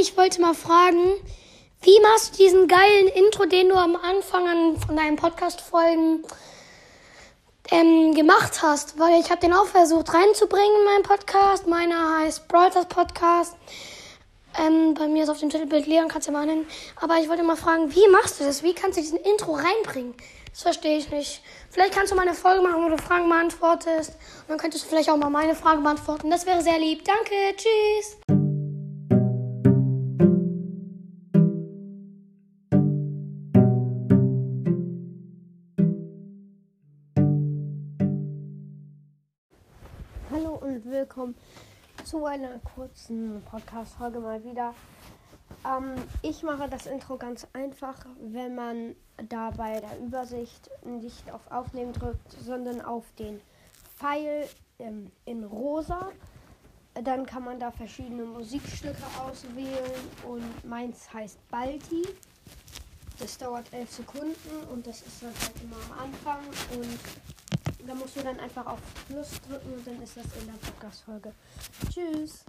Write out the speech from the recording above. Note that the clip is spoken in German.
ich wollte mal fragen, wie machst du diesen geilen Intro, den du am Anfang an, von deinen Podcast-Folgen ähm, gemacht hast? Weil ich habe den auch versucht reinzubringen in meinen Podcast. Meiner heißt Brothers Podcast. Ähm, bei mir ist auf dem Titelbild Leon, kannst du mal nennen. Aber ich wollte mal fragen, wie machst du das? Wie kannst du diesen Intro reinbringen? Das verstehe ich nicht. Vielleicht kannst du mal eine Folge machen, wo du Fragen beantwortest. Und dann könntest du vielleicht auch mal meine Fragen beantworten. Das wäre sehr lieb. Danke. Tschüss. Und willkommen zu einer kurzen Podcast-Folge mal wieder. Ähm, ich mache das Intro ganz einfach, wenn man da bei der Übersicht nicht auf Aufnehmen drückt, sondern auf den Pfeil ähm, in rosa. Dann kann man da verschiedene Musikstücke auswählen und meins heißt Balti. Das dauert elf Sekunden und das ist dann halt immer am Anfang und da musst du dann einfach auf Plus drücken und dann ist das in der Podcast-Folge. Tschüss.